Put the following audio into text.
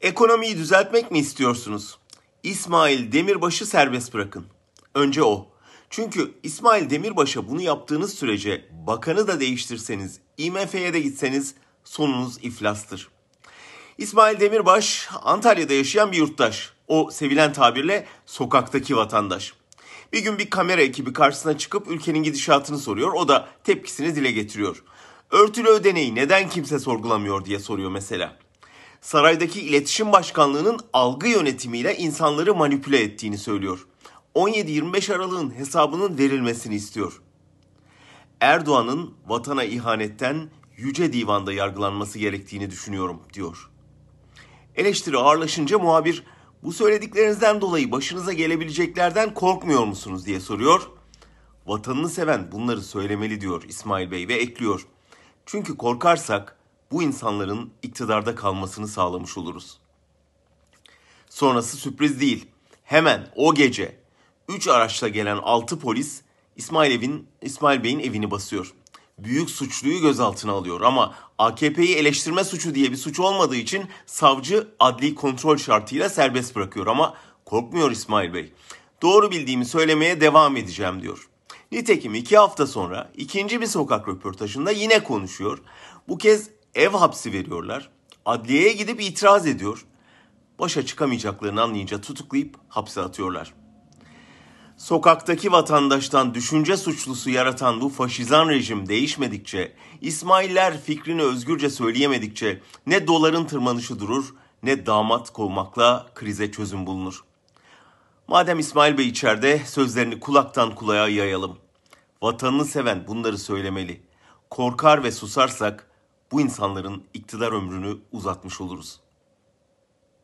Ekonomiyi düzeltmek mi istiyorsunuz? İsmail Demirbaş'ı serbest bırakın. Önce o. Çünkü İsmail Demirbaş'a bunu yaptığınız sürece bakanı da değiştirseniz, IMF'ye de gitseniz sonunuz iflastır. İsmail Demirbaş Antalya'da yaşayan bir yurttaş. O sevilen tabirle sokaktaki vatandaş. Bir gün bir kamera ekibi karşısına çıkıp ülkenin gidişatını soruyor. O da tepkisini dile getiriyor. Örtülü ödeneği neden kimse sorgulamıyor diye soruyor mesela. Saraydaki iletişim başkanlığının algı yönetimiyle insanları manipüle ettiğini söylüyor. 17-25 Aralık'ın hesabının verilmesini istiyor. Erdoğan'ın vatana ihanetten yüce divanda yargılanması gerektiğini düşünüyorum diyor. Eleştiri ağırlaşınca muhabir bu söylediklerinizden dolayı başınıza gelebileceklerden korkmuyor musunuz diye soruyor. Vatanını seven bunları söylemeli diyor İsmail Bey ve ekliyor. Çünkü korkarsak bu insanların iktidarda kalmasını sağlamış oluruz. Sonrası sürpriz değil. Hemen o gece 3 araçla gelen 6 polis İsmail, evin, İsmail Bey'in evini basıyor. Büyük suçluyu gözaltına alıyor ama AKP'yi eleştirme suçu diye bir suç olmadığı için savcı adli kontrol şartıyla serbest bırakıyor ama korkmuyor İsmail Bey. Doğru bildiğimi söylemeye devam edeceğim diyor. Nitekim iki hafta sonra ikinci bir sokak röportajında yine konuşuyor. Bu kez ev hapsi veriyorlar. Adliyeye gidip itiraz ediyor. Başa çıkamayacaklarını anlayınca tutuklayıp hapse atıyorlar. Sokaktaki vatandaştan düşünce suçlusu yaratan bu faşizan rejim değişmedikçe, İsmailler fikrini özgürce söyleyemedikçe ne doların tırmanışı durur ne damat kovmakla krize çözüm bulunur. Madem İsmail Bey içeride sözlerini kulaktan kulağa yayalım. Vatanını seven bunları söylemeli. Korkar ve susarsak bu insanların iktidar ömrünü uzatmış oluruz.''